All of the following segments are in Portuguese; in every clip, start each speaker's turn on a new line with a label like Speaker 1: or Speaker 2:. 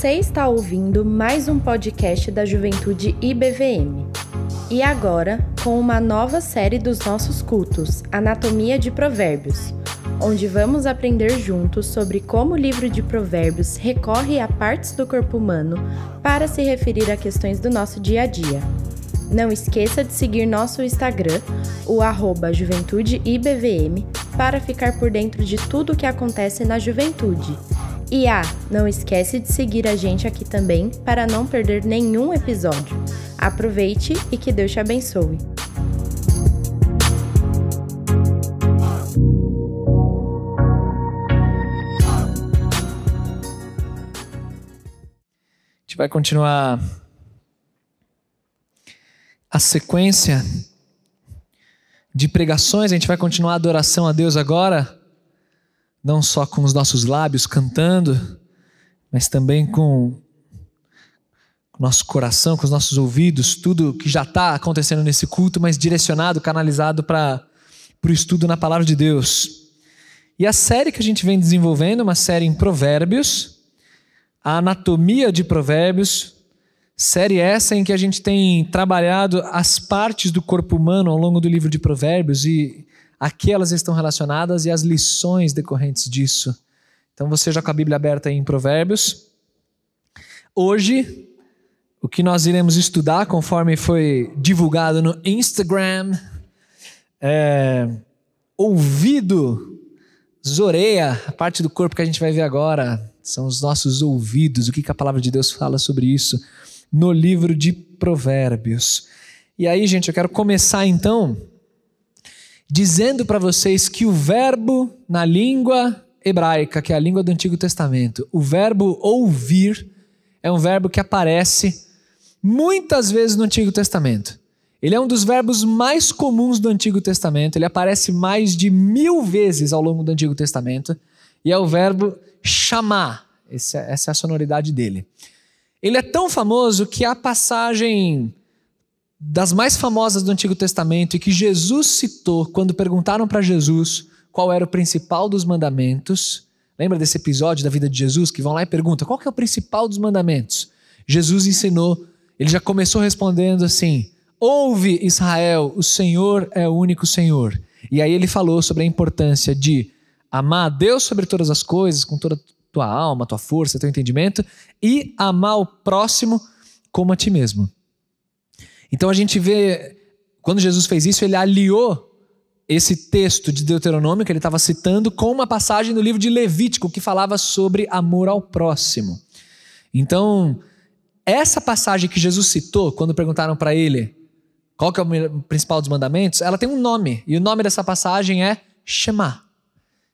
Speaker 1: Você está ouvindo mais um podcast da Juventude IBVM. E agora, com uma nova série dos nossos cultos, Anatomia de Provérbios, onde vamos aprender juntos sobre como o livro de Provérbios recorre a partes do corpo humano para se referir a questões do nosso dia a dia. Não esqueça de seguir nosso Instagram, o arroba juventudeibvm, para ficar por dentro de tudo o que acontece na juventude. E ah, não esquece de seguir a gente aqui também para não perder nenhum episódio. Aproveite e que Deus te abençoe.
Speaker 2: A gente vai continuar a sequência de pregações, a gente vai continuar a adoração a Deus agora não só com os nossos lábios cantando, mas também com nosso coração, com os nossos ouvidos, tudo que já está acontecendo nesse culto, mas direcionado, canalizado para o estudo na palavra de Deus. E a série que a gente vem desenvolvendo, uma série em Provérbios, a anatomia de Provérbios, série essa em que a gente tem trabalhado as partes do corpo humano ao longo do livro de Provérbios e a que elas estão relacionadas e as lições decorrentes disso. Então você já com a Bíblia aberta em Provérbios. Hoje, o que nós iremos estudar, conforme foi divulgado no Instagram, é ouvido, zoreia, a parte do corpo que a gente vai ver agora, são os nossos ouvidos, o que, que a palavra de Deus fala sobre isso no livro de Provérbios. E aí, gente, eu quero começar então dizendo para vocês que o verbo na língua hebraica, que é a língua do Antigo Testamento, o verbo ouvir é um verbo que aparece muitas vezes no Antigo Testamento. Ele é um dos verbos mais comuns do Antigo Testamento, ele aparece mais de mil vezes ao longo do Antigo Testamento, e é o verbo chamar, essa é a sonoridade dele. Ele é tão famoso que a passagem das mais famosas do Antigo Testamento e que Jesus citou quando perguntaram para Jesus qual era o principal dos mandamentos. Lembra desse episódio da vida de Jesus que vão lá e perguntam qual é o principal dos mandamentos? Jesus ensinou, ele já começou respondendo assim: Ouve Israel, o Senhor é o único Senhor. E aí ele falou sobre a importância de amar a Deus sobre todas as coisas, com toda a tua alma, tua força, teu entendimento, e amar o próximo como a ti mesmo. Então a gente vê, quando Jesus fez isso, ele aliou esse texto de Deuteronômio que ele estava citando com uma passagem do livro de Levítico que falava sobre amor ao próximo. Então, essa passagem que Jesus citou, quando perguntaram para ele qual que é o principal dos mandamentos, ela tem um nome, e o nome dessa passagem é Shema.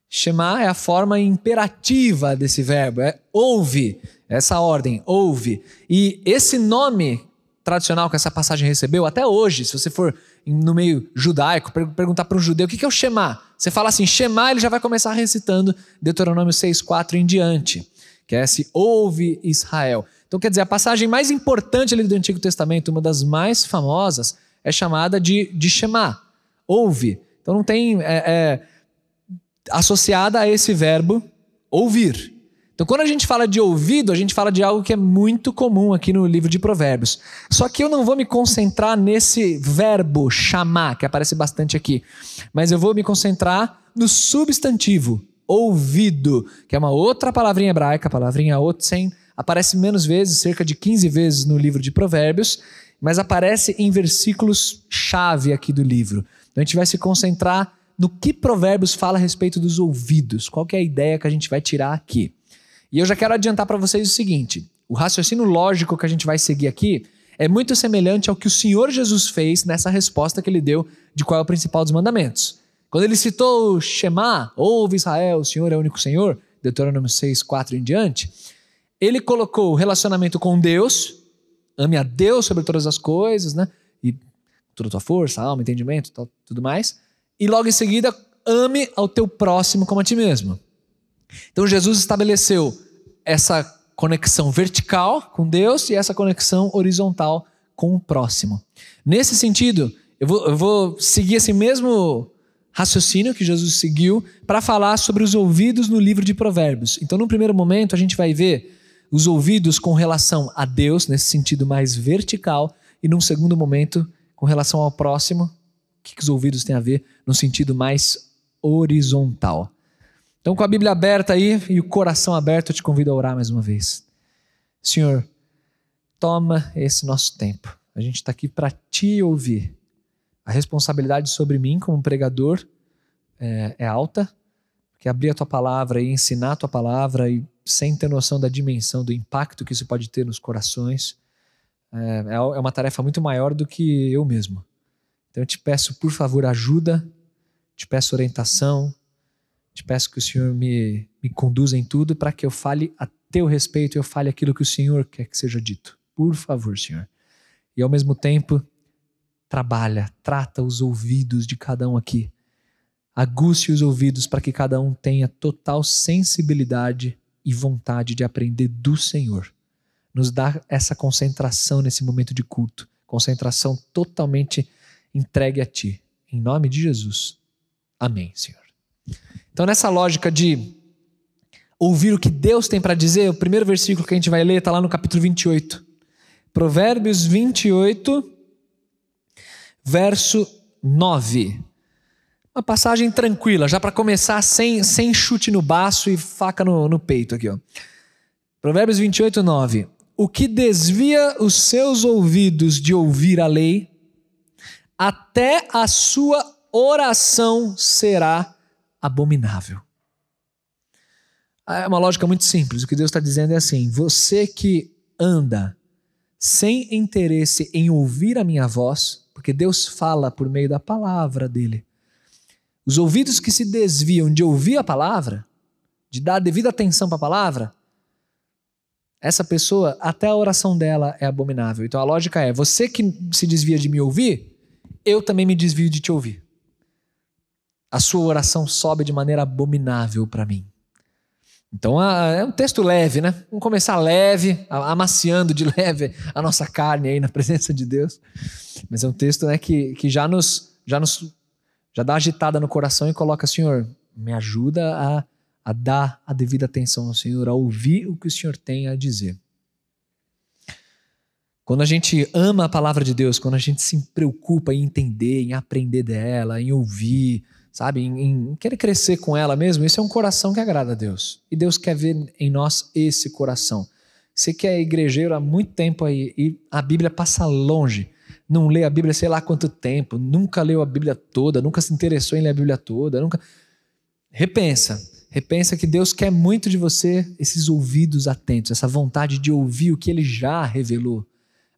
Speaker 2: Shema é a forma imperativa desse verbo, é ouve, essa ordem, ouve. E esse nome tradicional que essa passagem recebeu, até hoje, se você for no meio judaico, perguntar para um judeu o que é o Shema, você fala assim, Shema, ele já vai começar recitando Deuteronômio 6,4 em diante, que é esse ouve Israel. Então, quer dizer, a passagem mais importante ali do Antigo Testamento, uma das mais famosas, é chamada de, de Shema, ouve. Então, não tem é, é, associada a esse verbo ouvir. Então, quando a gente fala de ouvido, a gente fala de algo que é muito comum aqui no livro de Provérbios. Só que eu não vou me concentrar nesse verbo chamar, que aparece bastante aqui, mas eu vou me concentrar no substantivo ouvido, que é uma outra palavrinha hebraica, a palavrinha otsen, aparece menos vezes, cerca de 15 vezes no livro de Provérbios, mas aparece em versículos chave aqui do livro. Então a gente vai se concentrar no que Provérbios fala a respeito dos ouvidos. Qual é a ideia que a gente vai tirar aqui? E eu já quero adiantar para vocês o seguinte: o raciocínio lógico que a gente vai seguir aqui é muito semelhante ao que o Senhor Jesus fez nessa resposta que ele deu de qual é o principal dos mandamentos. Quando ele citou Shema, ouve Israel, o Senhor é o único Senhor, Deuteronômio 6, 4 em diante, ele colocou o relacionamento com Deus, ame a Deus sobre todas as coisas, né? E toda a tua força, alma, entendimento, tudo mais. E logo em seguida, ame ao teu próximo como a ti mesmo. Então Jesus estabeleceu essa conexão vertical com Deus e essa conexão horizontal com o próximo. Nesse sentido, eu vou, eu vou seguir esse mesmo raciocínio que Jesus seguiu para falar sobre os ouvidos no livro de Provérbios. Então, no primeiro momento, a gente vai ver os ouvidos com relação a Deus, nesse sentido mais vertical, e num segundo momento, com relação ao próximo, o que, que os ouvidos têm a ver no sentido mais horizontal. Então, com a Bíblia aberta aí e o coração aberto, eu te convido a orar mais uma vez. Senhor, toma esse nosso tempo. A gente está aqui para te ouvir. A responsabilidade sobre mim como pregador é, é alta, porque abrir a tua palavra e ensinar a tua palavra e sem ter noção da dimensão, do impacto que isso pode ter nos corações, é, é, é uma tarefa muito maior do que eu mesmo. Então eu te peço, por favor, ajuda, te peço orientação, te peço que o Senhor me, me conduza em tudo para que eu fale a teu respeito, eu fale aquilo que o Senhor quer que seja dito. Por favor, Senhor. E ao mesmo tempo, trabalha, trata os ouvidos de cada um aqui Aguce os ouvidos para que cada um tenha total sensibilidade e vontade de aprender do Senhor. Nos dá essa concentração nesse momento de culto, concentração totalmente entregue a Ti. Em nome de Jesus. Amém, Senhor. Então, nessa lógica de ouvir o que Deus tem para dizer, o primeiro versículo que a gente vai ler está lá no capítulo 28. Provérbios 28, verso 9. Uma passagem tranquila, já para começar sem, sem chute no baço e faca no, no peito aqui. Ó. Provérbios 28, 9. O que desvia os seus ouvidos de ouvir a lei, até a sua oração será abominável. É uma lógica muito simples. O que Deus está dizendo é assim: você que anda sem interesse em ouvir a minha voz, porque Deus fala por meio da palavra dele. Os ouvidos que se desviam de ouvir a palavra, de dar devida atenção para a palavra, essa pessoa, até a oração dela é abominável. Então a lógica é: você que se desvia de me ouvir, eu também me desvio de te ouvir. A sua oração sobe de maneira abominável para mim. Então é um texto leve, né? Vamos começar leve, amaciando de leve a nossa carne aí na presença de Deus. Mas é um texto né, que, que já, nos, já nos já dá agitada no coração e coloca, Senhor, me ajuda a, a dar a devida atenção ao Senhor, a ouvir o que o Senhor tem a dizer. Quando a gente ama a palavra de Deus, quando a gente se preocupa em entender, em aprender dela, em ouvir, sabe, em, em, querer crescer com ela mesmo, isso é um coração que agrada a Deus. E Deus quer ver em nós esse coração. Você que é igrejeiro há muito tempo aí e a Bíblia passa longe não lê a Bíblia sei lá quanto tempo, nunca leu a Bíblia toda, nunca se interessou em ler a Bíblia toda, nunca. Repensa. Repensa que Deus quer muito de você esses ouvidos atentos, essa vontade de ouvir o que ele já revelou.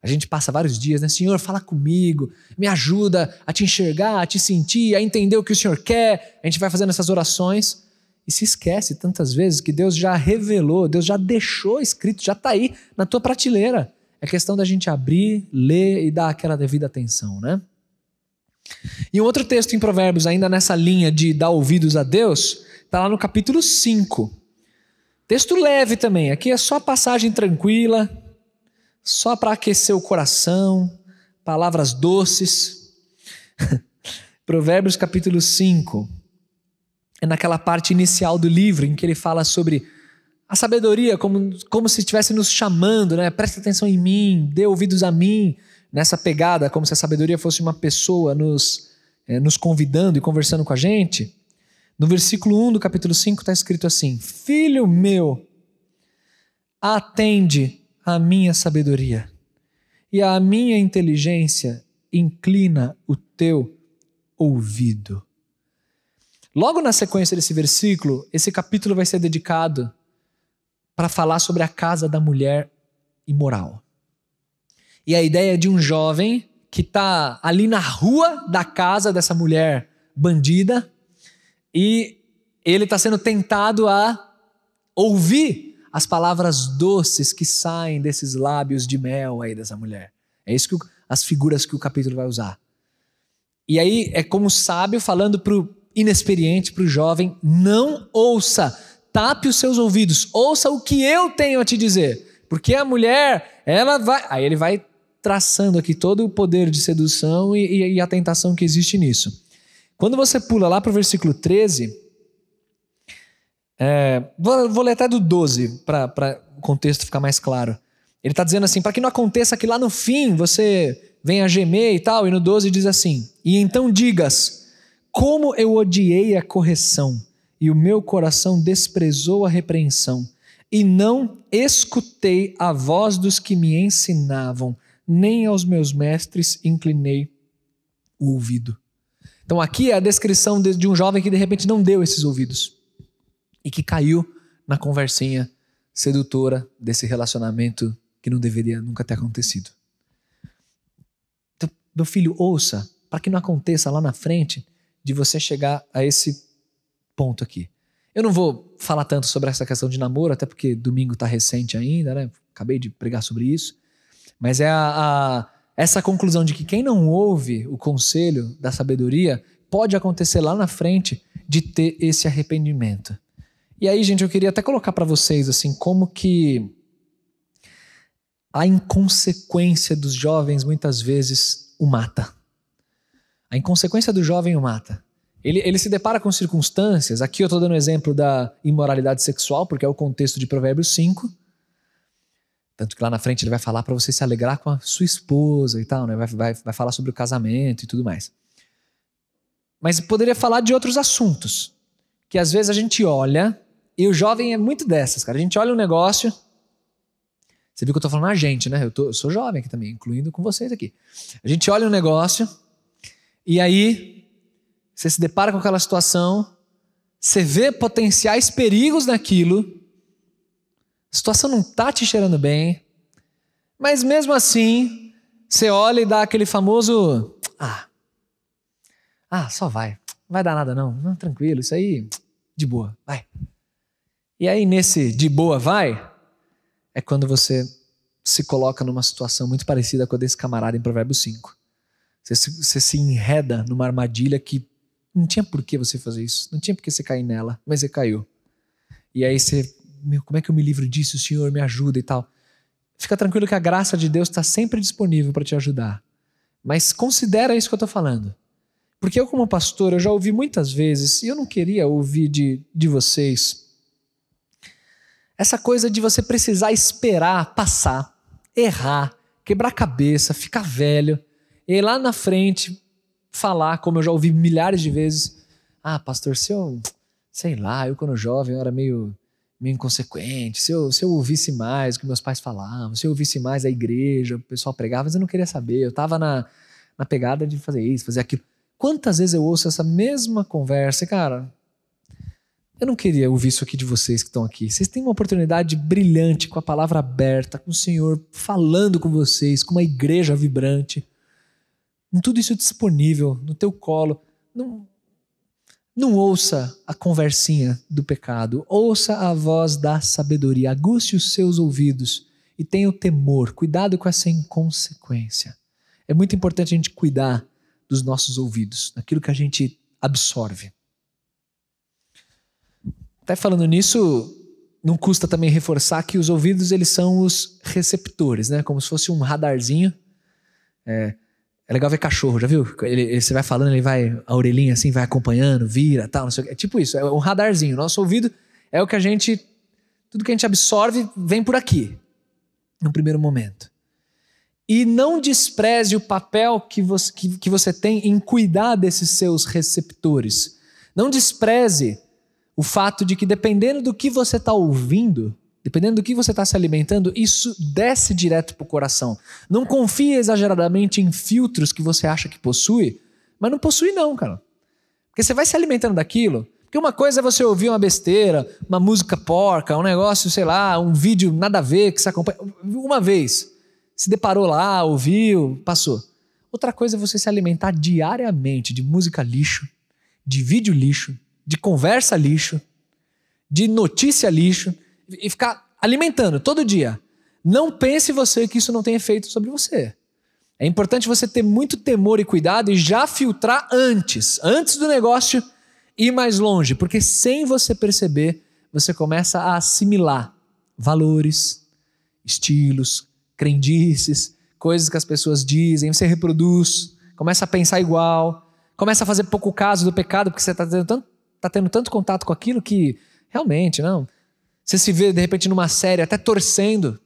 Speaker 2: A gente passa vários dias, né? Senhor, fala comigo, me ajuda a te enxergar, a te sentir, a entender o que o Senhor quer. A gente vai fazendo essas orações e se esquece tantas vezes que Deus já revelou, Deus já deixou escrito, já está aí na tua prateleira. É questão da gente abrir, ler e dar aquela devida atenção, né? E um outro texto em Provérbios, ainda nessa linha de dar ouvidos a Deus, está lá no capítulo 5. Texto leve também, aqui é só passagem tranquila, só para aquecer o coração, palavras doces. Provérbios capítulo 5. É naquela parte inicial do livro em que ele fala sobre a sabedoria, como, como se estivesse nos chamando, né? Presta atenção em mim, dê ouvidos a mim, nessa pegada, como se a sabedoria fosse uma pessoa nos, é, nos convidando e conversando com a gente. No versículo 1 do capítulo 5 está escrito assim: Filho meu, atende à minha sabedoria, e à minha inteligência inclina o teu ouvido. Logo na sequência desse versículo, esse capítulo vai ser dedicado para falar sobre a casa da mulher imoral. E a ideia de um jovem que está ali na rua da casa dessa mulher bandida e ele está sendo tentado a ouvir as palavras doces que saem desses lábios de mel aí dessa mulher. É isso que o, as figuras que o capítulo vai usar. E aí é como o sábio falando para o inexperiente, para o jovem: não ouça tape os seus ouvidos, ouça o que eu tenho a te dizer. Porque a mulher, ela vai. Aí ele vai traçando aqui todo o poder de sedução e, e, e a tentação que existe nisso. Quando você pula lá para o versículo 13, É, vou, vou ler até do 12 para o contexto ficar mais claro. Ele está dizendo assim: para que não aconteça que lá no fim você venha gemer e tal. E no 12 diz assim: E então digas, como eu odiei a correção, e o meu coração desprezou a repreensão, e não escutei a voz dos que me ensinavam, nem aos meus mestres inclinei o ouvido. Então aqui é a descrição de, de um jovem que de repente não deu esses ouvidos e que caiu na conversinha sedutora desse relacionamento que não deveria nunca ter acontecido. Então, meu filho, ouça, para que não aconteça lá na frente de você chegar a esse ponto aqui. Eu não vou falar tanto sobre essa questão de namoro, até porque domingo está recente ainda, né? Acabei de pregar sobre isso. Mas é a, a, essa conclusão de que quem não ouve o conselho da sabedoria pode acontecer lá na frente de ter esse arrependimento. E aí, gente, eu queria até colocar para vocês assim como que a inconsequência dos jovens muitas vezes o mata. A inconsequência do jovem o mata. Ele, ele se depara com circunstâncias. Aqui eu estou dando o exemplo da imoralidade sexual, porque é o contexto de Provérbios 5. Tanto que lá na frente ele vai falar para você se alegrar com a sua esposa e tal, né? vai, vai, vai falar sobre o casamento e tudo mais. Mas poderia falar de outros assuntos. Que às vezes a gente olha, e o jovem é muito dessas, cara. A gente olha um negócio. Você viu que eu tô falando a gente, né? Eu, tô, eu sou jovem aqui também, incluindo com vocês aqui. A gente olha um negócio, e aí você se depara com aquela situação, você vê potenciais perigos naquilo, a situação não tá te cheirando bem, mas mesmo assim, você olha e dá aquele famoso. Ah, ah, só vai. Não vai dar nada, não. Não, tranquilo, isso aí, de boa, vai. E aí, nesse de boa, vai, é quando você se coloca numa situação muito parecida com a desse camarada em Provérbios 5. Você se, você se enreda numa armadilha que não tinha por que você fazer isso. Não tinha por que você cair nela, mas você caiu. E aí você, meu, como é que eu me livro disso? O Senhor me ajuda e tal. Fica tranquilo que a graça de Deus está sempre disponível para te ajudar. Mas considera isso que eu estou falando. Porque eu, como pastor, eu já ouvi muitas vezes, e eu não queria ouvir de, de vocês, essa coisa de você precisar esperar passar, errar, quebrar a cabeça, ficar velho, e lá na frente falar, como eu já ouvi milhares de vezes, ah, pastor, se eu, sei lá, eu quando jovem eu era meio, meio inconsequente, se eu, se eu ouvisse mais o que meus pais falavam, se eu ouvisse mais a igreja, o pessoal pregava, mas eu não queria saber, eu estava na, na pegada de fazer isso, fazer aquilo. Quantas vezes eu ouço essa mesma conversa, e, cara, eu não queria ouvir isso aqui de vocês que estão aqui. Vocês têm uma oportunidade brilhante com a palavra aberta, com o Senhor falando com vocês, com uma igreja vibrante com tudo isso disponível no teu colo. Não, não ouça a conversinha do pecado, ouça a voz da sabedoria, aguste os seus ouvidos e tenha o temor, cuidado com essa inconsequência. É muito importante a gente cuidar dos nossos ouvidos, daquilo que a gente absorve. Até falando nisso, não custa também reforçar que os ouvidos eles são os receptores, né? Como se fosse um radarzinho. É, é legal ver cachorro, já viu? Ele, ele, você vai falando, ele vai, a orelhinha assim, vai acompanhando, vira, tal, não sei o que. É tipo isso, é um radarzinho. Nosso ouvido é o que a gente. Tudo que a gente absorve vem por aqui, no primeiro momento. E não despreze o papel que você, que, que você tem em cuidar desses seus receptores. Não despreze o fato de que, dependendo do que você está ouvindo, Dependendo do que você está se alimentando, isso desce direto para o coração. Não confie exageradamente em filtros que você acha que possui, mas não possui não, cara. Porque você vai se alimentando daquilo. Porque uma coisa é você ouvir uma besteira, uma música porca, um negócio, sei lá, um vídeo nada a ver que você acompanha. Uma vez, se deparou lá, ouviu, passou. Outra coisa é você se alimentar diariamente de música lixo, de vídeo lixo, de conversa lixo, de notícia lixo e ficar alimentando todo dia. Não pense você que isso não tem efeito sobre você. É importante você ter muito temor e cuidado e já filtrar antes, antes do negócio ir mais longe, porque sem você perceber, você começa a assimilar valores, estilos, crendices, coisas que as pessoas dizem, você reproduz, começa a pensar igual, começa a fazer pouco caso do pecado, porque você está tendo, tanto, tá tendo tanto contato com aquilo que Realmente, não. Você se vê, de repente, numa série, até torcendo,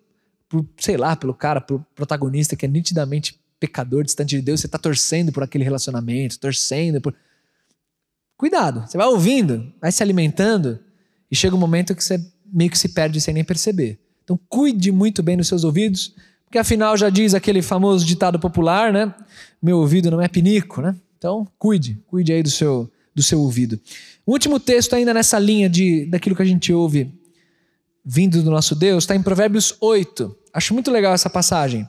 Speaker 2: por, sei lá, pelo cara, pelo protagonista que é nitidamente pecador, distante de Deus, você está torcendo por aquele relacionamento, torcendo por. Cuidado, você vai ouvindo, vai se alimentando, e chega um momento que você meio que se perde sem nem perceber. Então, cuide muito bem dos seus ouvidos, porque afinal já diz aquele famoso ditado popular, né? Meu ouvido não é pinico, né? Então, cuide, cuide aí do seu, do seu ouvido. O último texto, ainda nessa linha de, daquilo que a gente ouve vindo do nosso Deus, está em Provérbios 8. Acho muito legal essa passagem.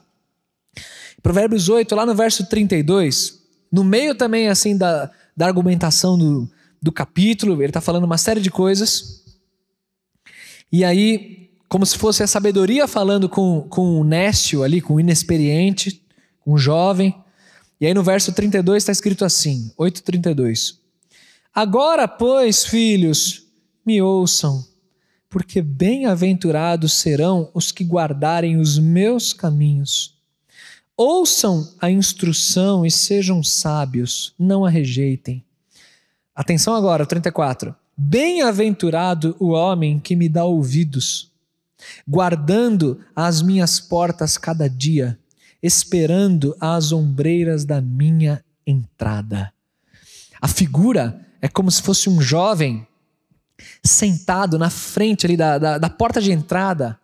Speaker 2: Provérbios 8, lá no verso 32, no meio também assim da, da argumentação do, do capítulo, ele está falando uma série de coisas. E aí, como se fosse a sabedoria falando com, com o nécio ali, com o inexperiente, com o jovem. E aí no verso 32 está escrito assim, 8,32. Agora, pois, filhos, me ouçam porque bem-aventurados serão os que guardarem os meus caminhos. Ouçam a instrução e sejam sábios, não a rejeitem. Atenção agora, 34. Bem-aventurado o homem que me dá ouvidos, guardando as minhas portas cada dia, esperando as ombreiras da minha entrada. A figura é como se fosse um jovem sentado na frente ali da, da, da porta de entrada,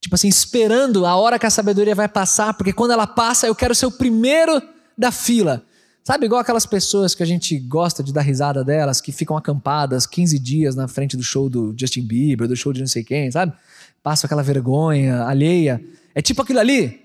Speaker 2: tipo assim, esperando a hora que a sabedoria vai passar, porque quando ela passa, eu quero ser o primeiro da fila. Sabe, igual aquelas pessoas que a gente gosta de dar risada delas, que ficam acampadas 15 dias na frente do show do Justin Bieber, do show de não sei quem, sabe? Passam aquela vergonha alheia. É tipo aquilo ali.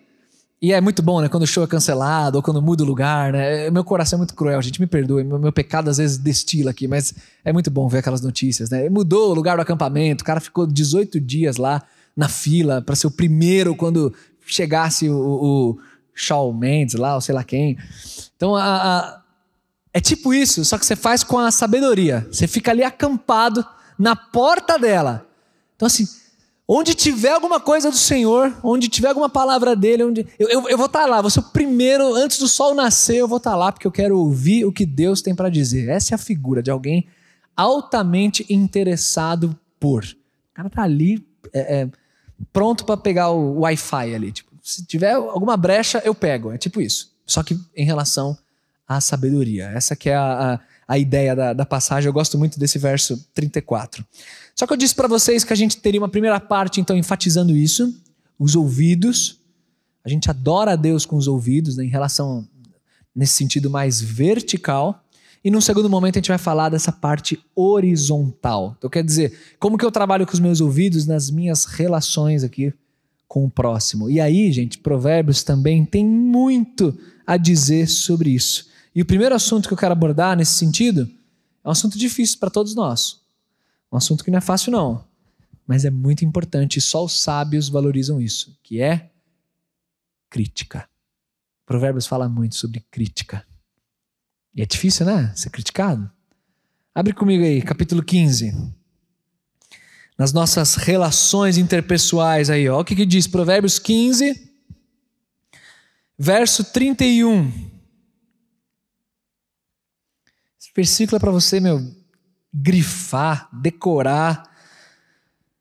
Speaker 2: E é muito bom, né? Quando o show é cancelado ou quando muda o lugar, né? Meu coração é muito cruel, gente, me perdoe. Meu, meu pecado às vezes destila aqui, mas é muito bom ver aquelas notícias, né? Mudou o lugar do acampamento, o cara ficou 18 dias lá na fila para ser o primeiro quando chegasse o, o Shawn Mendes lá, ou sei lá quem. Então, a, a, é tipo isso, só que você faz com a sabedoria. Você fica ali acampado na porta dela. Então, assim, Onde tiver alguma coisa do Senhor, onde tiver alguma palavra dele, onde eu, eu, eu vou estar tá lá, vou ser o primeiro, antes do sol nascer, eu vou estar tá lá, porque eu quero ouvir o que Deus tem para dizer. Essa é a figura de alguém altamente interessado por. O cara tá ali, é, é, pronto para pegar o Wi-Fi ali. Tipo, se tiver alguma brecha, eu pego. É tipo isso. Só que em relação à sabedoria. Essa que é a, a, a ideia da, da passagem. Eu gosto muito desse verso 34. Só que eu disse para vocês que a gente teria uma primeira parte, então, enfatizando isso, os ouvidos. A gente adora a Deus com os ouvidos, né, em relação, nesse sentido mais vertical. E num segundo momento a gente vai falar dessa parte horizontal. Então, quer dizer, como que eu trabalho com os meus ouvidos nas minhas relações aqui com o próximo. E aí, gente, Provérbios também tem muito a dizer sobre isso. E o primeiro assunto que eu quero abordar nesse sentido é um assunto difícil para todos nós. Um assunto que não é fácil, não. Mas é muito importante e só os sábios valorizam isso, que é crítica. Provérbios fala muito sobre crítica. E é difícil, né? Ser criticado. Abre comigo aí, capítulo 15. Nas nossas relações interpessoais aí, ó. O que, que diz? Provérbios 15, verso 31. Esse versículo é para você, meu, grifar, decorar,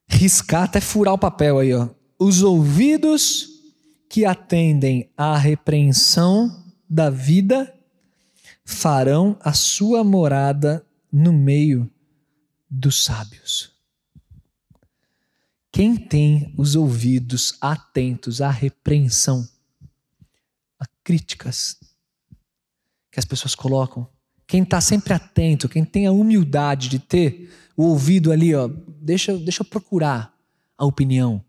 Speaker 2: riscar, até furar o papel aí, ó. Os ouvidos que atendem à repreensão da vida farão a sua morada no meio dos sábios. Quem tem os ouvidos atentos à repreensão, a críticas que as pessoas colocam, quem está sempre atento, quem tem a humildade de ter o ouvido ali, ó, deixa, deixa eu procurar a opinião.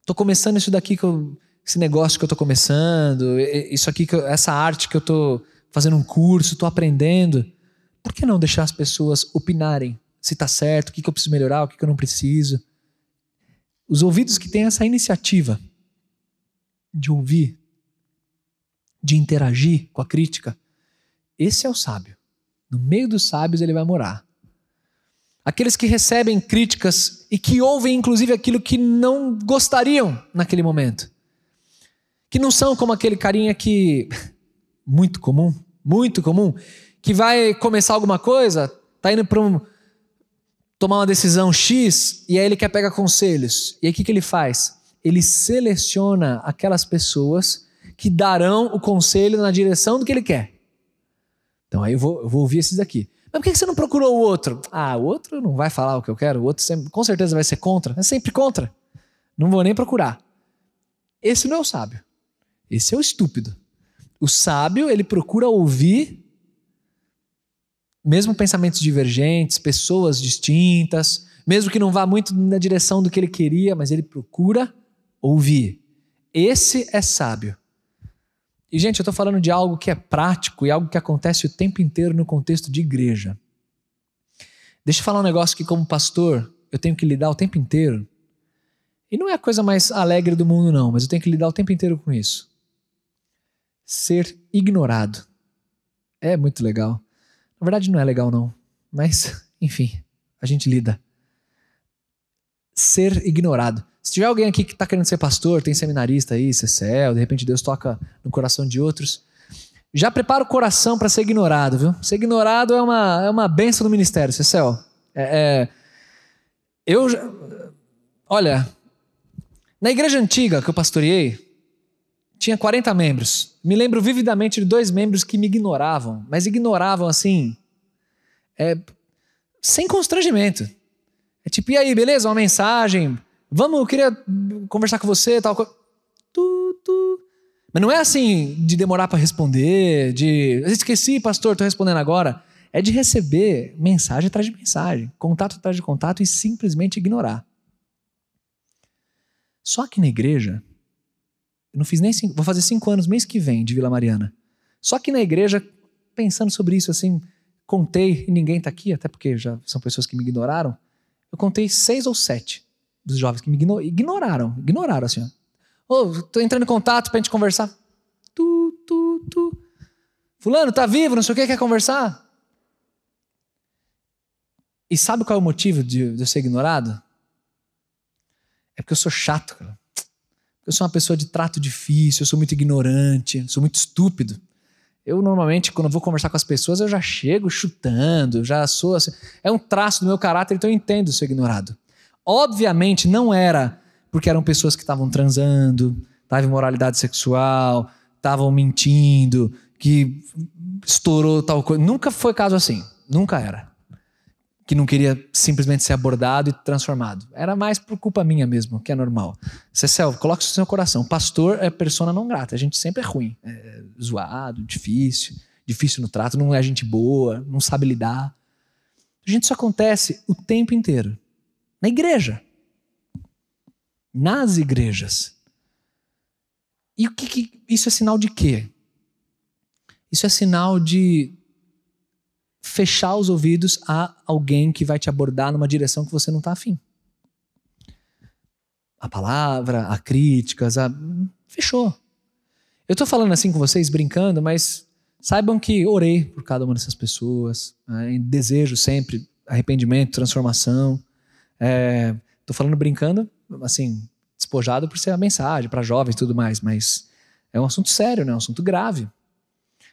Speaker 2: Estou começando isso daqui, que eu, esse negócio que eu estou começando, isso aqui, que eu, essa arte que eu estou fazendo um curso, estou aprendendo. Por que não deixar as pessoas opinarem se está certo, o que, que eu preciso melhorar, o que, que eu não preciso? Os ouvidos que têm essa iniciativa de ouvir, de interagir com a crítica, esse é o sábio. No meio dos sábios ele vai morar. Aqueles que recebem críticas e que ouvem inclusive aquilo que não gostariam naquele momento. Que não são como aquele carinha que muito comum, muito comum, que vai começar alguma coisa, tá indo para um tomar uma decisão X e aí ele quer pegar conselhos. E aí o que, que ele faz? Ele seleciona aquelas pessoas que darão o conselho na direção do que ele quer. Então aí eu vou, eu vou ouvir esses aqui. Mas por que você não procurou o outro? Ah, o outro não vai falar o que eu quero, o outro sempre, com certeza vai ser contra. É sempre contra. Não vou nem procurar. Esse não é o sábio. Esse é o estúpido. O sábio, ele procura ouvir, mesmo pensamentos divergentes, pessoas distintas, mesmo que não vá muito na direção do que ele queria, mas ele procura ouvir. Esse é sábio. E, gente, eu estou falando de algo que é prático e algo que acontece o tempo inteiro no contexto de igreja. Deixa eu falar um negócio que, como pastor, eu tenho que lidar o tempo inteiro. E não é a coisa mais alegre do mundo, não, mas eu tenho que lidar o tempo inteiro com isso. Ser ignorado. É muito legal. Na verdade, não é legal, não. Mas, enfim, a gente lida. Ser ignorado. Se tiver alguém aqui que está querendo ser pastor, tem seminarista aí, CCL, de repente Deus toca no coração de outros, já prepara o coração para ser ignorado, viu? Ser ignorado é uma, é uma benção do ministério, CCL. É, é, eu, olha, na igreja antiga que eu pastoreei, tinha 40 membros. Me lembro vividamente de dois membros que me ignoravam, mas ignoravam assim, é, sem constrangimento. É tipo, e aí, beleza? Uma mensagem, Vamos, eu queria conversar com você, tal coisa. Tu, tu. Mas não é assim de demorar para responder, de. Esqueci, pastor, estou respondendo agora. É de receber mensagem atrás de mensagem, contato atrás de contato e simplesmente ignorar. Só que na igreja, eu não fiz nem cinco, vou fazer cinco anos mês que vem de Vila Mariana. Só que na igreja, pensando sobre isso assim, contei, e ninguém está aqui, até porque já são pessoas que me ignoraram, eu contei seis ou sete dos jovens que me ignoraram. Ignoraram assim, ó. Ô, oh, tô entrando em contato pra gente conversar. Tu, tu, tu. Fulano, tá vivo, não sei o que, quer conversar? E sabe qual é o motivo de, de eu ser ignorado? É porque eu sou chato, cara. Eu sou uma pessoa de trato difícil, eu sou muito ignorante, sou muito estúpido. Eu normalmente, quando vou conversar com as pessoas, eu já chego chutando, já sou assim. É um traço do meu caráter, então eu entendo ser ignorado. Obviamente não era porque eram pessoas que estavam transando, estavam em moralidade sexual, estavam mentindo, que estourou tal coisa. Nunca foi caso assim. Nunca era. Que não queria simplesmente ser abordado e transformado. Era mais por culpa minha mesmo, que é normal. Cecel, coloque isso no seu coração. Pastor é persona não grata. A gente sempre é ruim. É zoado, difícil, difícil no trato, não é gente boa, não sabe lidar. A gente isso acontece o tempo inteiro. Na igreja. Nas igrejas. E o que, que isso é sinal de quê? Isso é sinal de fechar os ouvidos a alguém que vai te abordar numa direção que você não está afim. A palavra, a críticas, a... fechou. Eu estou falando assim com vocês, brincando, mas saibam que orei por cada uma dessas pessoas, né? desejo sempre arrependimento, transformação. É, tô falando brincando, assim, despojado por ser a mensagem para jovens e tudo mais, mas é um assunto sério, né? É um assunto grave.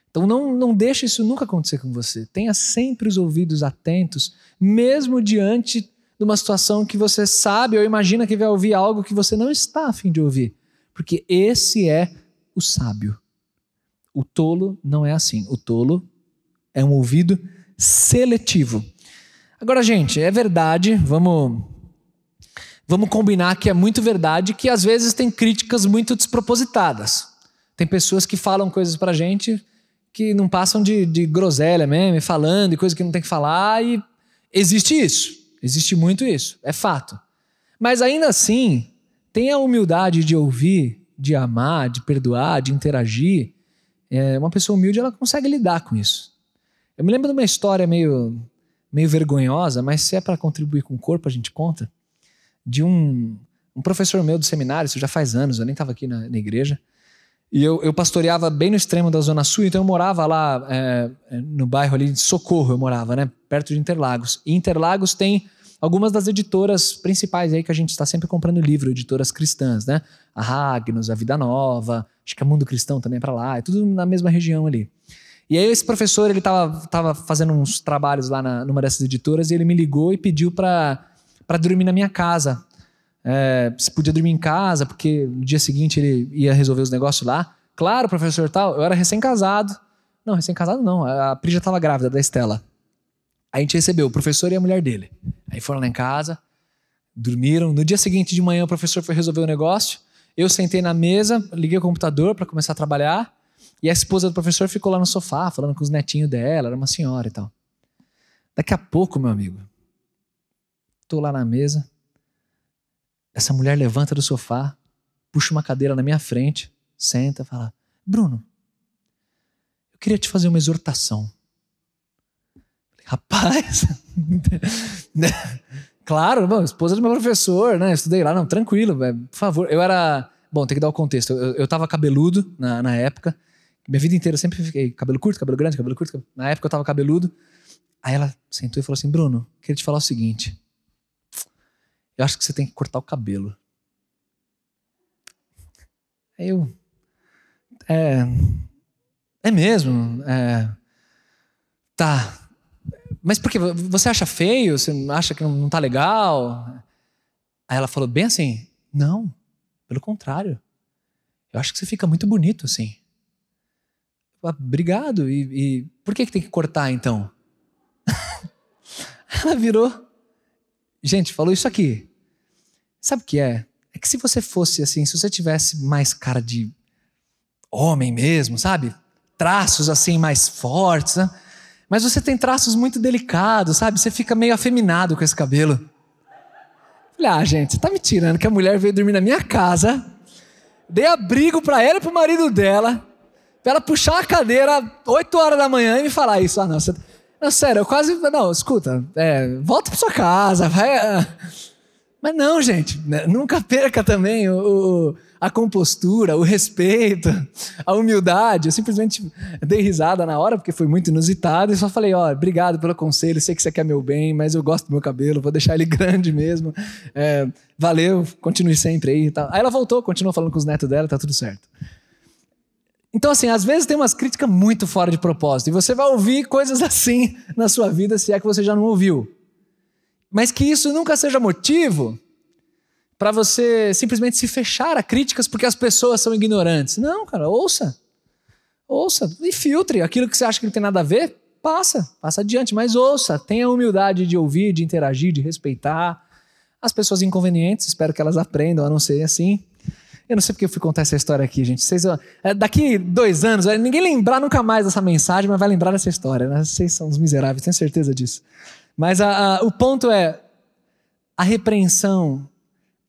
Speaker 2: Então não, não deixe isso nunca acontecer com você. Tenha sempre os ouvidos atentos, mesmo diante de uma situação que você sabe ou imagina que vai ouvir algo que você não está afim de ouvir. Porque esse é o sábio. O tolo não é assim. O tolo é um ouvido seletivo. Agora, gente, é verdade, vamos vamos combinar que é muito verdade que às vezes tem críticas muito despropositadas. Tem pessoas que falam coisas pra gente que não passam de, de groselha mesmo, falando e coisa que não tem que falar, e existe isso. Existe muito isso, é fato. Mas ainda assim, tem a humildade de ouvir, de amar, de perdoar, de interagir. É, uma pessoa humilde, ela consegue lidar com isso. Eu me lembro de uma história meio meio vergonhosa, mas se é para contribuir com o corpo, a gente conta, de um, um professor meu do seminário, isso já faz anos, eu nem estava aqui na, na, igreja, e eu, eu, pastoreava bem no extremo da Zona Sul, então eu morava lá é, é, no bairro ali de Socorro, eu morava, né, perto de Interlagos. E Interlagos tem algumas das editoras principais aí que a gente está sempre comprando livro, editoras cristãs, né? A Ragnos, a Vida Nova, acho que a Mundo Cristão também é para lá, é tudo na mesma região ali. E aí esse professor, ele tava, tava fazendo uns trabalhos lá na, numa dessas editoras e ele me ligou e pediu para dormir na minha casa. É, se podia dormir em casa, porque no dia seguinte ele ia resolver os negócios lá. Claro, professor tal, eu era recém-casado. Não, recém-casado não, a Pri já estava grávida da Estela. Aí a gente recebeu o professor e a mulher dele. Aí foram lá em casa, dormiram. No dia seguinte de manhã o professor foi resolver o negócio. Eu sentei na mesa, liguei o computador para começar a trabalhar. E a esposa do professor ficou lá no sofá, falando com os netinhos dela, era uma senhora e tal. Daqui a pouco, meu amigo, tô lá na mesa, essa mulher levanta do sofá, puxa uma cadeira na minha frente, senta, fala: Bruno, eu queria te fazer uma exortação. Rapaz, claro, bom, esposa do meu professor, né? Estudei lá, não, tranquilo, por favor. Eu era. Bom, tem que dar o contexto. Eu, eu tava cabeludo na, na época. Minha vida inteira eu sempre fiquei cabelo curto, cabelo grande, cabelo curto. Na época eu tava cabeludo. Aí ela sentou e falou assim: Bruno, queria te falar o seguinte. Eu acho que você tem que cortar o cabelo. Aí eu. É. É mesmo. É, tá. Mas por que? Você acha feio? Você acha que não tá legal? Aí ela falou bem assim: Não, pelo contrário. Eu acho que você fica muito bonito assim. Obrigado. E, e por que, que tem que cortar então? Ela virou. Gente, falou isso aqui. Sabe o que é? É que se você fosse assim, se você tivesse mais cara de homem mesmo, sabe? Traços assim mais fortes, né? mas você tem traços muito delicados, sabe? Você fica meio afeminado com esse cabelo. Falei, ah, gente, você tá me tirando que a mulher veio dormir na minha casa, dei abrigo para ela e pro marido dela, pra ela puxar a cadeira 8 horas da manhã e me falar isso. Ah, não, você... não sério, eu quase. Não, escuta, é, volta pra sua casa, vai. Ah. Mas não, gente, né, nunca perca também o, o, a compostura, o respeito, a humildade. Eu simplesmente dei risada na hora, porque foi muito inusitado, e só falei: ó, obrigado pelo conselho, sei que você quer meu bem, mas eu gosto do meu cabelo, vou deixar ele grande mesmo. É, valeu, continue sempre aí. Aí ela voltou, continuou falando com os netos dela, tá tudo certo. Então, assim, às vezes tem umas críticas muito fora de propósito. E você vai ouvir coisas assim na sua vida, se é que você já não ouviu. Mas que isso nunca seja motivo para você simplesmente se fechar a críticas porque as pessoas são ignorantes. Não, cara, ouça. Ouça e filtre aquilo que você acha que não tem nada a ver, passa, passa adiante, mas ouça, tenha humildade de ouvir, de interagir, de respeitar as pessoas inconvenientes, espero que elas aprendam a não ser assim. Eu não sei porque eu fui contar essa história aqui, gente. Vocês, é, daqui dois anos, ninguém lembrar nunca mais dessa mensagem, mas vai lembrar dessa história. Né? Vocês são os miseráveis, tenho certeza disso. Mas a, a, o ponto é: a repreensão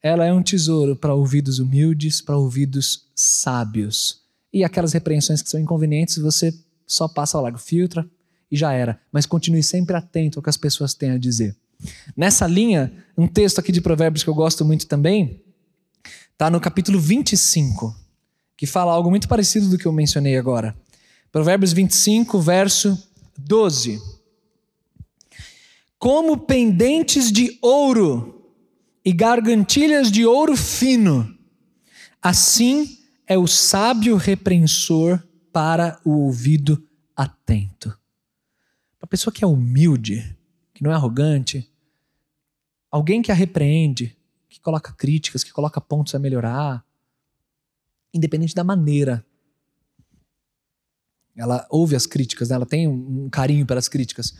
Speaker 2: ela é um tesouro para ouvidos humildes, para ouvidos sábios. E aquelas repreensões que são inconvenientes, você só passa ao largo, filtra e já era. Mas continue sempre atento ao que as pessoas têm a dizer. Nessa linha, um texto aqui de Provérbios que eu gosto muito também, Está no capítulo 25, que fala algo muito parecido do que eu mencionei agora. Provérbios 25, verso 12. Como pendentes de ouro e gargantilhas de ouro fino, assim é o sábio repreensor para o ouvido atento. Uma pessoa que é humilde, que não é arrogante, alguém que a repreende, coloca críticas, que coloca pontos a melhorar, independente da maneira. Ela ouve as críticas, né? ela tem um carinho pelas críticas.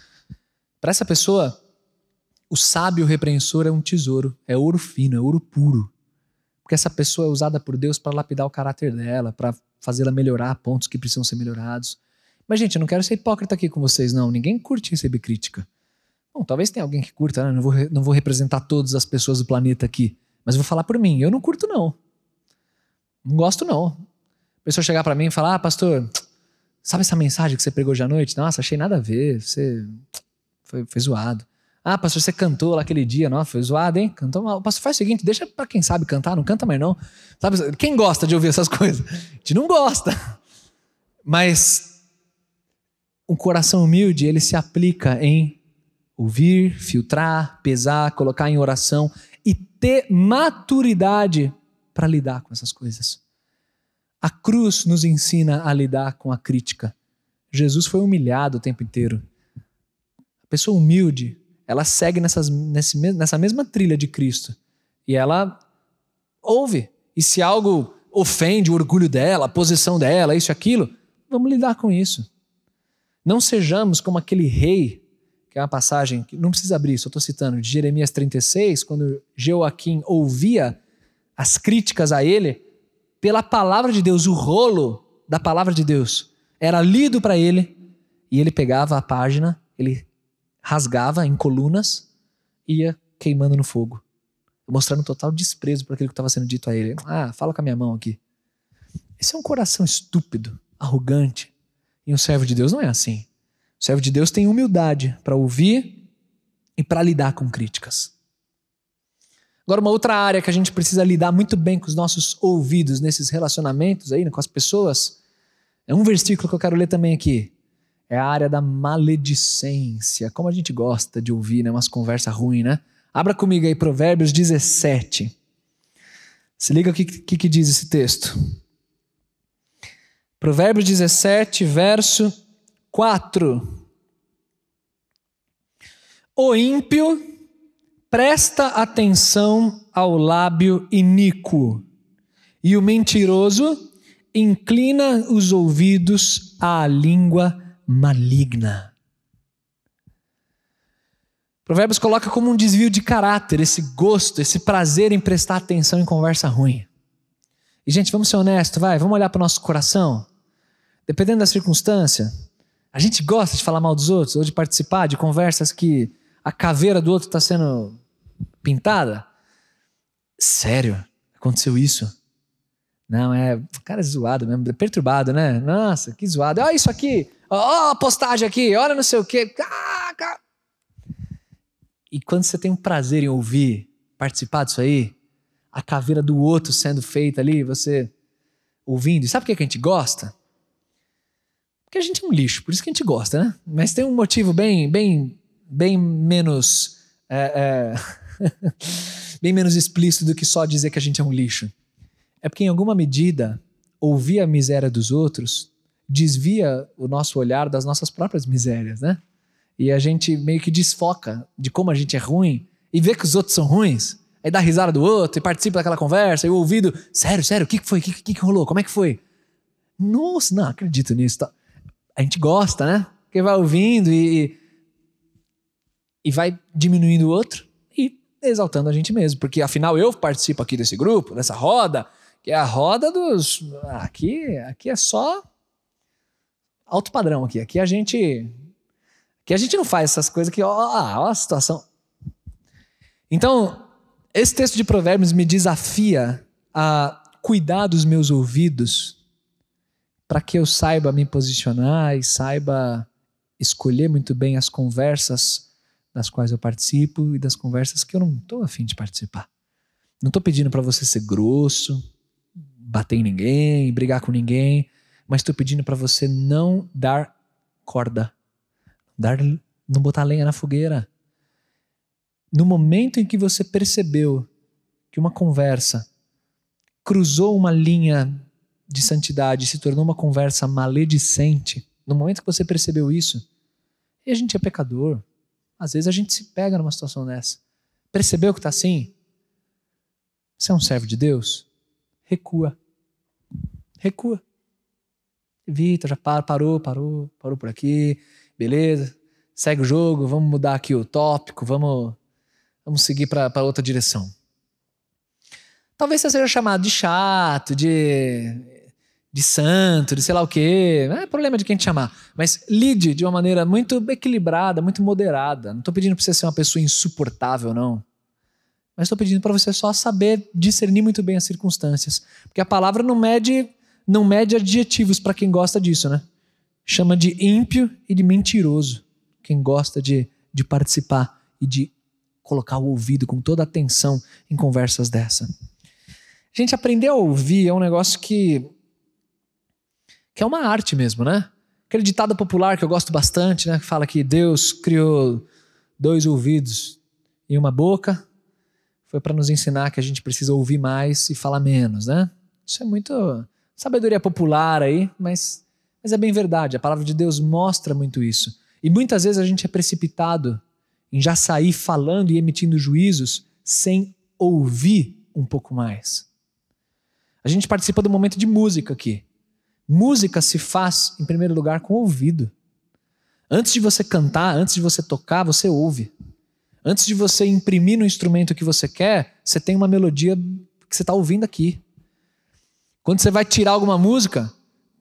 Speaker 2: Para essa pessoa, o sábio repreensor é um tesouro, é ouro fino, é ouro puro. Porque essa pessoa é usada por Deus para lapidar o caráter dela, para fazê-la melhorar pontos que precisam ser melhorados. Mas, gente, eu não quero ser hipócrita aqui com vocês, não. Ninguém curte receber crítica. Bom, talvez tenha alguém que curta, né? não, vou, não vou representar todas as pessoas do planeta aqui, mas vou falar por mim. Eu não curto, não. Não gosto, não. A pessoa chegar para mim e falar: Ah, pastor, sabe essa mensagem que você pregou hoje à noite? Nossa, achei nada a ver. Você foi, foi zoado. Ah, pastor, você cantou lá aquele dia, nossa, foi zoado, hein? Cantou mal. Pastor, faz o seguinte, deixa para quem sabe cantar, não canta mais não. Sabe, quem gosta de ouvir essas coisas? A gente não gosta. Mas um coração humilde, ele se aplica em ouvir, filtrar, pesar, colocar em oração e ter maturidade para lidar com essas coisas. A cruz nos ensina a lidar com a crítica Jesus foi humilhado o tempo inteiro. A pessoa humilde, ela segue nessas, nessa mesma trilha de Cristo. E ela ouve. E se algo ofende o orgulho dela, a posição dela, isso e aquilo, vamos lidar com isso. Não sejamos como aquele rei, que é uma passagem que não precisa abrir, só estou citando, de Jeremias 36, quando Joaquim ouvia as críticas a ele, pela palavra de Deus, o rolo da palavra de Deus era lido para ele e ele pegava a página, ele rasgava em colunas e ia queimando no fogo, mostrando total desprezo por aquilo que estava sendo dito a ele. Ah, fala com a minha mão aqui. Esse é um coração estúpido, arrogante. E um servo de Deus não é assim. O servo de Deus tem humildade para ouvir e para lidar com críticas. Agora, uma outra área que a gente precisa lidar muito bem com os nossos ouvidos nesses relacionamentos aí, né, com as pessoas, é um versículo que eu quero ler também aqui. É a área da maledicência. Como a gente gosta de ouvir, né? Umas conversas ruins, né? Abra comigo aí Provérbios 17. Se liga o que, que, que diz esse texto. Provérbios 17, verso 4. O ímpio presta atenção ao lábio iníquo, e o mentiroso inclina os ouvidos à língua maligna. Provérbios coloca como um desvio de caráter esse gosto, esse prazer em prestar atenção em conversa ruim. E, gente, vamos ser honestos, vai, vamos olhar para o nosso coração. Dependendo da circunstância, a gente gosta de falar mal dos outros ou de participar de conversas que a caveira do outro está sendo pintada? Sério? Aconteceu isso? Não, é. O cara é zoado mesmo, é perturbado, né? Nossa, que zoado. Olha isso aqui. Ó, a postagem aqui, olha não sei o quê. E quando você tem um prazer em ouvir, participar disso aí, a caveira do outro sendo feita ali, você ouvindo. E sabe por que a gente gosta? Porque a gente é um lixo, por isso que a gente gosta, né? Mas tem um motivo bem, bem, bem menos. É, é, bem menos explícito do que só dizer que a gente é um lixo. É porque, em alguma medida, ouvir a miséria dos outros desvia o nosso olhar das nossas próprias misérias, né? E a gente meio que desfoca de como a gente é ruim e vê que os outros são ruins. Aí dá risada do outro e participa daquela conversa e o ouvido, sério, sério, o que, foi? O que, que, que rolou? Como é que foi? Nossa, não acredito nisso. Tá? A gente gosta, né? Porque vai ouvindo e, e vai diminuindo o outro e exaltando a gente mesmo. Porque afinal eu participo aqui desse grupo, dessa roda, que é a roda dos. Aqui, aqui é só alto padrão aqui. Aqui a gente. Aqui a gente não faz essas coisas que, ó, ó a situação. Então, esse texto de Provérbios me desafia a cuidar dos meus ouvidos para que eu saiba me posicionar e saiba escolher muito bem as conversas das quais eu participo e das conversas que eu não estou afim de participar. Não estou pedindo para você ser grosso, bater em ninguém, brigar com ninguém, mas estou pedindo para você não dar corda, dar, não botar lenha na fogueira. No momento em que você percebeu que uma conversa cruzou uma linha de santidade se tornou uma conversa maledicente, no momento que você percebeu isso, e a gente é pecador, às vezes a gente se pega numa situação dessa. Percebeu que está assim? Você é um servo de Deus? Recua. Recua. Vitor, já parou, parou, parou por aqui, beleza. Segue o jogo, vamos mudar aqui o tópico, vamos, vamos seguir para outra direção. Talvez você seja chamado de chato, de, de santo, de sei lá o quê. É problema de quem te chamar. Mas lide de uma maneira muito equilibrada, muito moderada. Não estou pedindo para você ser uma pessoa insuportável, não. Mas estou pedindo para você só saber discernir muito bem as circunstâncias. Porque a palavra não mede não mede adjetivos para quem gosta disso, né? Chama de ímpio e de mentiroso. Quem gosta de, de participar e de colocar o ouvido com toda a atenção em conversas dessa. Gente, aprender a ouvir é um negócio que que é uma arte mesmo, né? Aquele ditado popular que eu gosto bastante, né? Que fala que Deus criou dois ouvidos e uma boca. Foi para nos ensinar que a gente precisa ouvir mais e falar menos, né? Isso é muito sabedoria popular aí, mas, mas é bem verdade, a palavra de Deus mostra muito isso. E muitas vezes a gente é precipitado em já sair falando e emitindo juízos sem ouvir um pouco mais. A gente participa do momento de música aqui. Música se faz, em primeiro lugar, com o ouvido. Antes de você cantar, antes de você tocar, você ouve. Antes de você imprimir no instrumento que você quer, você tem uma melodia que você está ouvindo aqui. Quando você vai tirar alguma música,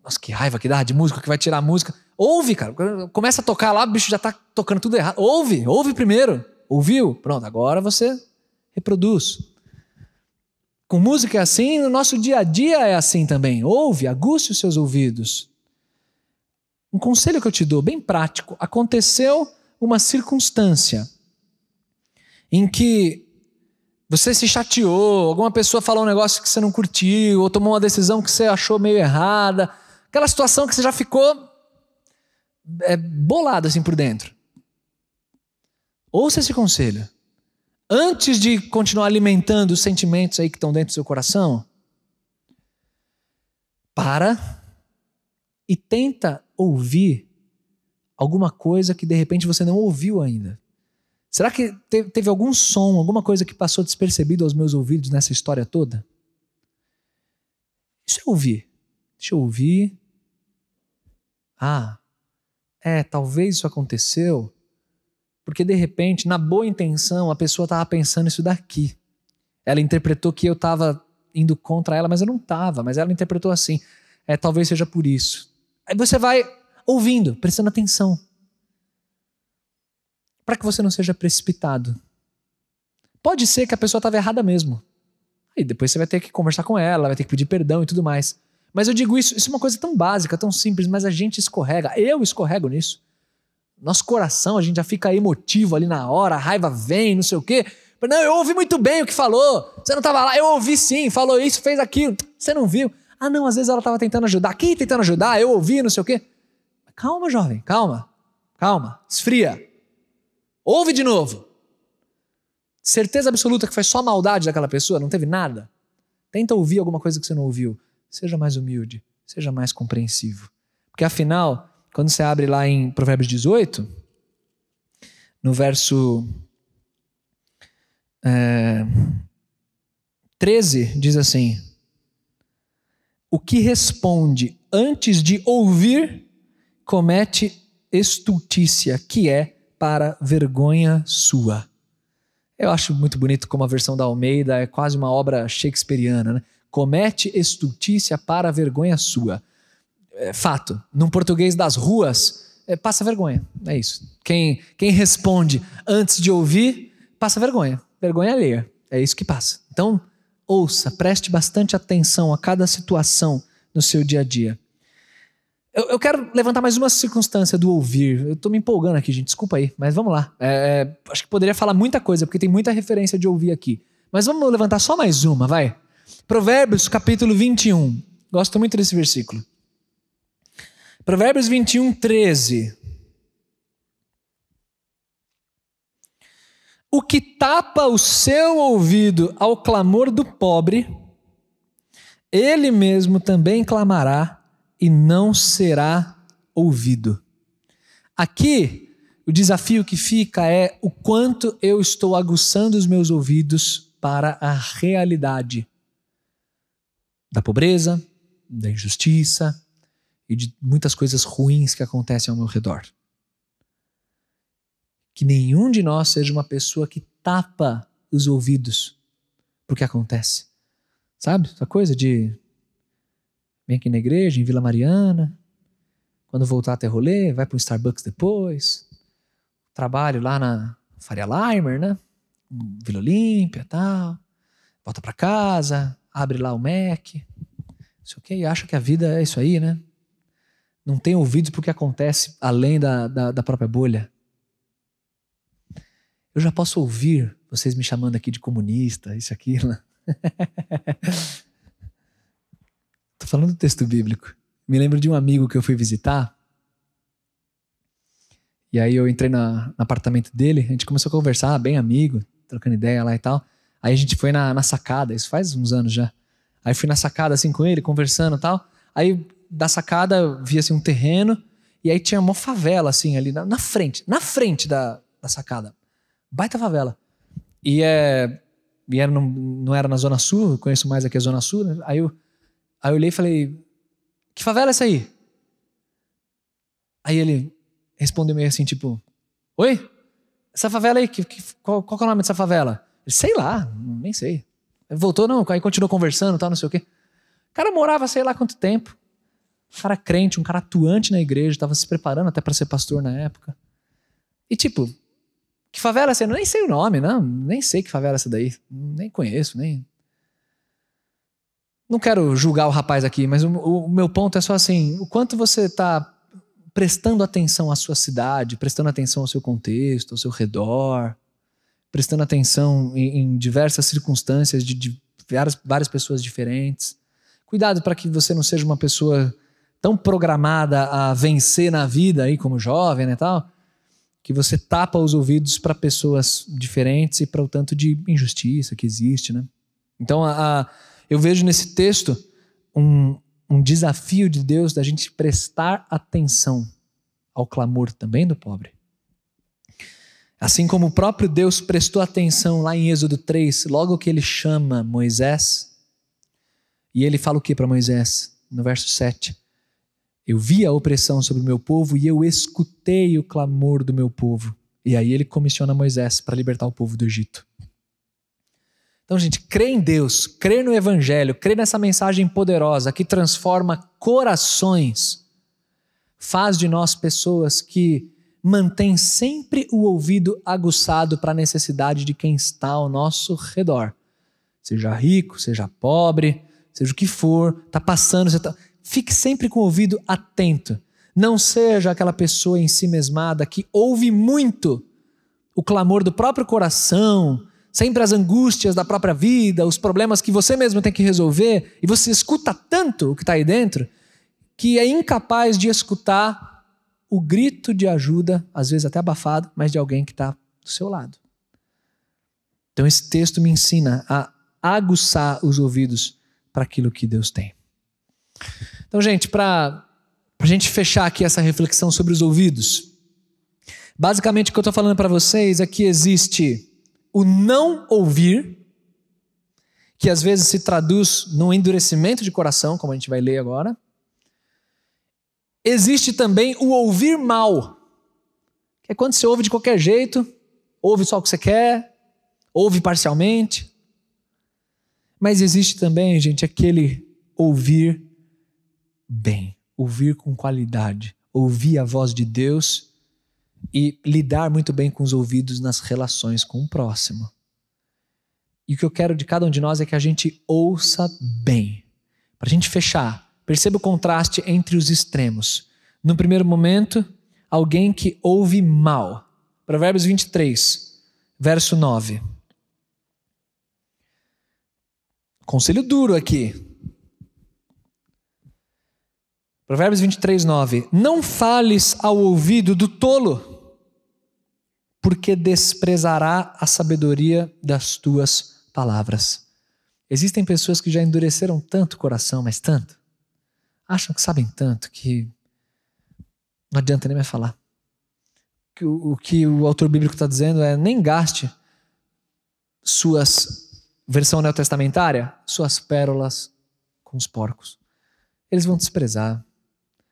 Speaker 2: nossa, que raiva que dá de música que vai tirar a música. Ouve, cara. Começa a tocar lá, o bicho já está tocando tudo errado. Ouve, ouve primeiro. Ouviu? Pronto, agora você reproduz. Com música é assim, no nosso dia a dia é assim também. Ouve, aguce os seus ouvidos. Um conselho que eu te dou, bem prático. Aconteceu uma circunstância em que você se chateou, alguma pessoa falou um negócio que você não curtiu, ou tomou uma decisão que você achou meio errada. Aquela situação que você já ficou é, bolado assim por dentro. Ouça esse conselho. Antes de continuar alimentando os sentimentos aí que estão dentro do seu coração, para e tenta ouvir alguma coisa que de repente você não ouviu ainda. Será que teve algum som, alguma coisa que passou despercebido aos meus ouvidos nessa história toda? Deixa eu ouvir. Deixa eu ouvir. Ah, é, talvez isso aconteceu porque de repente, na boa intenção, a pessoa estava pensando isso daqui. Ela interpretou que eu estava indo contra ela, mas eu não estava, mas ela interpretou assim. É, talvez seja por isso. Aí você vai ouvindo, prestando atenção. Para que você não seja precipitado. Pode ser que a pessoa estava errada mesmo. Aí depois você vai ter que conversar com ela, vai ter que pedir perdão e tudo mais. Mas eu digo isso, isso é uma coisa tão básica, tão simples, mas a gente escorrega. Eu escorrego nisso. Nosso coração, a gente já fica emotivo ali na hora, a raiva vem, não sei o quê. Não, eu ouvi muito bem o que falou. Você não estava lá, eu ouvi sim, falou isso, fez aquilo. Você não viu. Ah, não, às vezes ela estava tentando ajudar. Aqui tentando ajudar, eu ouvi, não sei o quê. Calma, jovem, calma. Calma, esfria. Ouve de novo. Certeza absoluta que foi só maldade daquela pessoa, não teve nada. Tenta ouvir alguma coisa que você não ouviu. Seja mais humilde, seja mais compreensivo. Porque afinal, quando você abre lá em Provérbios 18, no verso é, 13, diz assim: O que responde antes de ouvir comete estultícia, que é para vergonha sua. Eu acho muito bonito como a versão da Almeida é quase uma obra shakespeariana, né? Comete estultícia para vergonha sua. É, fato. Num português das ruas, é, passa vergonha. É isso. Quem, quem responde antes de ouvir, passa vergonha. Vergonha alheia. É isso que passa. Então, ouça, preste bastante atenção a cada situação no seu dia a dia. Eu, eu quero levantar mais uma circunstância do ouvir. Eu estou me empolgando aqui, gente. Desculpa aí, mas vamos lá. É, é, acho que poderia falar muita coisa, porque tem muita referência de ouvir aqui. Mas vamos levantar só mais uma, vai. Provérbios, capítulo 21. Gosto muito desse versículo. Provérbios 21, 13. O que tapa o seu ouvido ao clamor do pobre, ele mesmo também clamará e não será ouvido. Aqui, o desafio que fica é o quanto eu estou aguçando os meus ouvidos para a realidade da pobreza, da injustiça, e de muitas coisas ruins que acontecem ao meu redor. Que nenhum de nós seja uma pessoa que tapa os ouvidos porque acontece. Sabe? Essa coisa de vem aqui na igreja, em Vila Mariana, quando voltar a ter rolê, vai para um Starbucks depois, trabalho lá na Faria Limer, né? Vila Olímpia tal, volta para casa, abre lá o Mac, não sei o que, e acha que a vida é isso aí, né? Não tem ouvidos para o que acontece além da, da, da própria bolha. Eu já posso ouvir vocês me chamando aqui de comunista, isso, aquilo. Estou falando do texto bíblico. Me lembro de um amigo que eu fui visitar. E aí eu entrei na, no apartamento dele, a gente começou a conversar, bem amigo, trocando ideia lá e tal. Aí a gente foi na, na sacada, isso faz uns anos já. Aí fui na sacada assim com ele, conversando e tal. Aí da sacada via-se um terreno, e aí tinha uma favela, assim, ali na, na frente, na frente da, da sacada. Baita favela. E, é, e era, não, não era na Zona Sul, eu conheço mais aqui a Zona Sul, né? Aí eu, aí eu olhei e falei, que favela é essa aí? Aí ele respondeu meio assim, tipo, oi? Essa favela aí, que, que, qual, qual é o nome dessa favela? Sei lá, nem sei. Voltou, não, aí continuou conversando tal, não sei o quê. O cara morava sei lá quanto tempo. Um cara crente, um cara atuante na igreja, estava se preparando até para ser pastor na época. E tipo, que favela é essa? Eu nem sei o nome, não. Nem sei que favela é essa daí. Nem conheço, nem. Não quero julgar o rapaz aqui, mas o, o meu ponto é só assim: o quanto você está prestando atenção à sua cidade, prestando atenção ao seu contexto, ao seu redor, prestando atenção em, em diversas circunstâncias de, de várias, várias pessoas diferentes. Cuidado para que você não seja uma pessoa tão programada a vencer na vida aí como jovem, né, tal, que você tapa os ouvidos para pessoas diferentes e para o tanto de injustiça que existe, né? Então, a, a, eu vejo nesse texto um, um desafio de Deus da gente prestar atenção ao clamor também do pobre. Assim como o próprio Deus prestou atenção lá em Êxodo 3, logo que ele chama Moisés, e ele fala o que para Moisés? No verso 7. Eu vi a opressão sobre o meu povo e eu escutei o clamor do meu povo. E aí ele comissiona Moisés para libertar o povo do Egito. Então, gente, crer em Deus, crer no Evangelho, crer nessa mensagem poderosa que transforma corações, faz de nós pessoas que mantêm sempre o ouvido aguçado para a necessidade de quem está ao nosso redor. Seja rico, seja pobre, seja o que for, está passando, você está fique sempre com o ouvido atento. Não seja aquela pessoa em si mesmada que ouve muito o clamor do próprio coração, sempre as angústias da própria vida, os problemas que você mesmo tem que resolver, e você escuta tanto o que está aí dentro, que é incapaz de escutar o grito de ajuda, às vezes até abafado, mas de alguém que está do seu lado. Então esse texto me ensina a aguçar os ouvidos para aquilo que Deus tem. Então, gente, para a gente fechar aqui essa reflexão sobre os ouvidos, basicamente o que eu estou falando para vocês é que existe o não ouvir, que às vezes se traduz num endurecimento de coração, como a gente vai ler agora. Existe também o ouvir mal, que é quando você ouve de qualquer jeito, ouve só o que você quer, ouve parcialmente. Mas existe também, gente, aquele ouvir bem, ouvir com qualidade, ouvir a voz de Deus e lidar muito bem com os ouvidos nas relações com o próximo. E o que eu quero de cada um de nós é que a gente ouça bem. Para a gente fechar, perceba o contraste entre os extremos. No primeiro momento, alguém que ouve mal. Provérbios 23, verso 9. Conselho duro aqui. Provérbios 23, 9. Não fales ao ouvido do tolo, porque desprezará a sabedoria das tuas palavras. Existem pessoas que já endureceram tanto o coração, mas tanto, acham que sabem tanto que não adianta nem mais falar. O, o que o autor bíblico está dizendo é: nem gaste suas, versão neotestamentária, suas pérolas com os porcos. Eles vão desprezar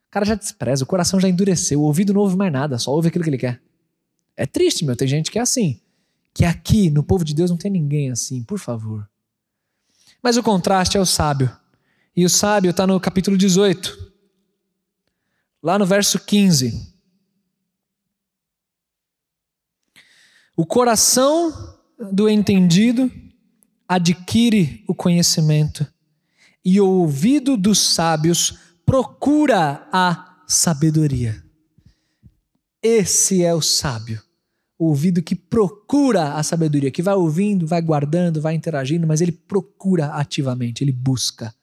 Speaker 2: cara já despreza, o coração já endureceu, o ouvido não ouve mais nada, só ouve aquilo que ele quer. É triste, meu. Tem gente que é assim. Que aqui, no povo de Deus, não tem ninguém assim, por favor. Mas o contraste é o sábio. E o sábio está no capítulo 18, lá no verso 15. O coração do entendido adquire o conhecimento, e o ouvido dos sábios procura a sabedoria. Esse é o sábio. O ouvido que procura a sabedoria, que vai ouvindo, vai guardando, vai interagindo, mas ele procura ativamente, ele busca.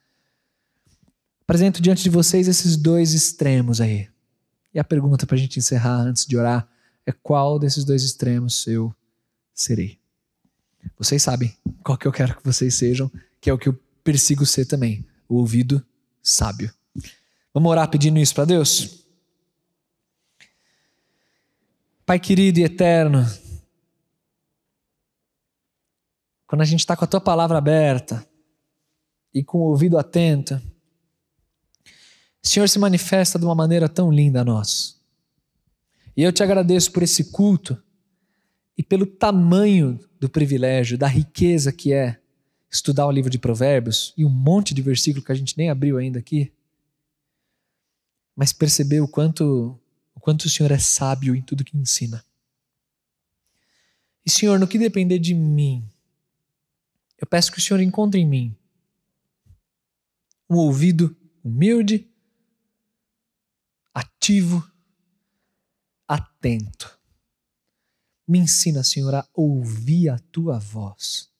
Speaker 2: Apresento diante de vocês esses dois extremos aí. E a pergunta para a gente encerrar antes de orar é: qual desses dois extremos eu serei? Vocês sabem qual que eu quero que vocês sejam, que é o que eu persigo ser também: o ouvido sábio. Vamos orar pedindo isso para Deus? Pai querido e eterno, quando a gente está com a tua palavra aberta e com o ouvido atento, o Senhor se manifesta de uma maneira tão linda a nós. E eu te agradeço por esse culto e pelo tamanho do privilégio, da riqueza que é estudar o livro de Provérbios e um monte de versículo que a gente nem abriu ainda aqui mas perceber o quanto, o quanto o Senhor é sábio em tudo que ensina. E, Senhor, no que depender de mim, eu peço que o Senhor encontre em mim um ouvido humilde, ativo, atento. Me ensina, Senhor, a ouvir a tua voz,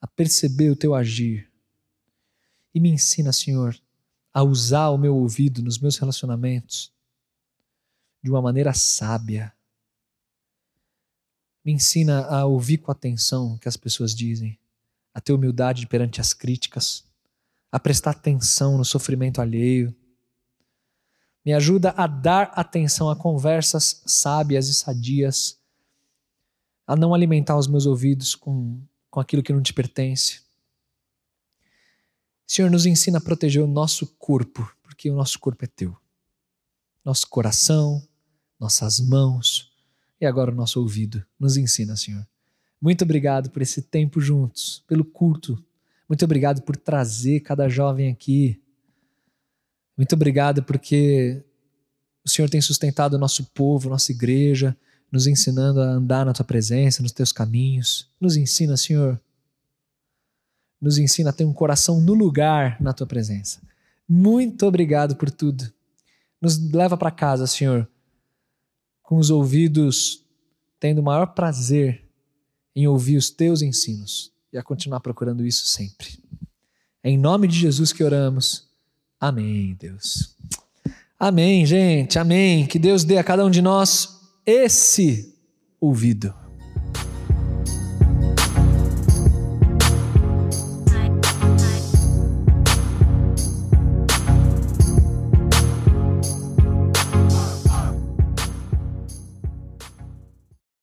Speaker 2: a perceber o teu agir. E me ensina, Senhor, a usar o meu ouvido nos meus relacionamentos de uma maneira sábia. Me ensina a ouvir com atenção o que as pessoas dizem, a ter humildade perante as críticas, a prestar atenção no sofrimento alheio. Me ajuda a dar atenção a conversas sábias e sadias, a não alimentar os meus ouvidos com, com aquilo que não te pertence Senhor, nos ensina a proteger o nosso corpo, porque o nosso corpo é teu. Nosso coração, nossas mãos e agora o nosso ouvido. Nos ensina, Senhor. Muito obrigado por esse tempo juntos, pelo culto. Muito obrigado por trazer cada jovem aqui. Muito obrigado porque o Senhor tem sustentado o nosso povo, nossa igreja, nos ensinando a andar na tua presença, nos teus caminhos. Nos ensina, Senhor, nos ensina a ter um coração no lugar na tua presença. Muito obrigado por tudo. Nos leva para casa, Senhor, com os ouvidos tendo o maior prazer em ouvir os teus ensinos e a continuar procurando isso sempre. É em nome de Jesus que oramos. Amém, Deus. Amém, gente. Amém. Que Deus dê a cada um de nós esse ouvido.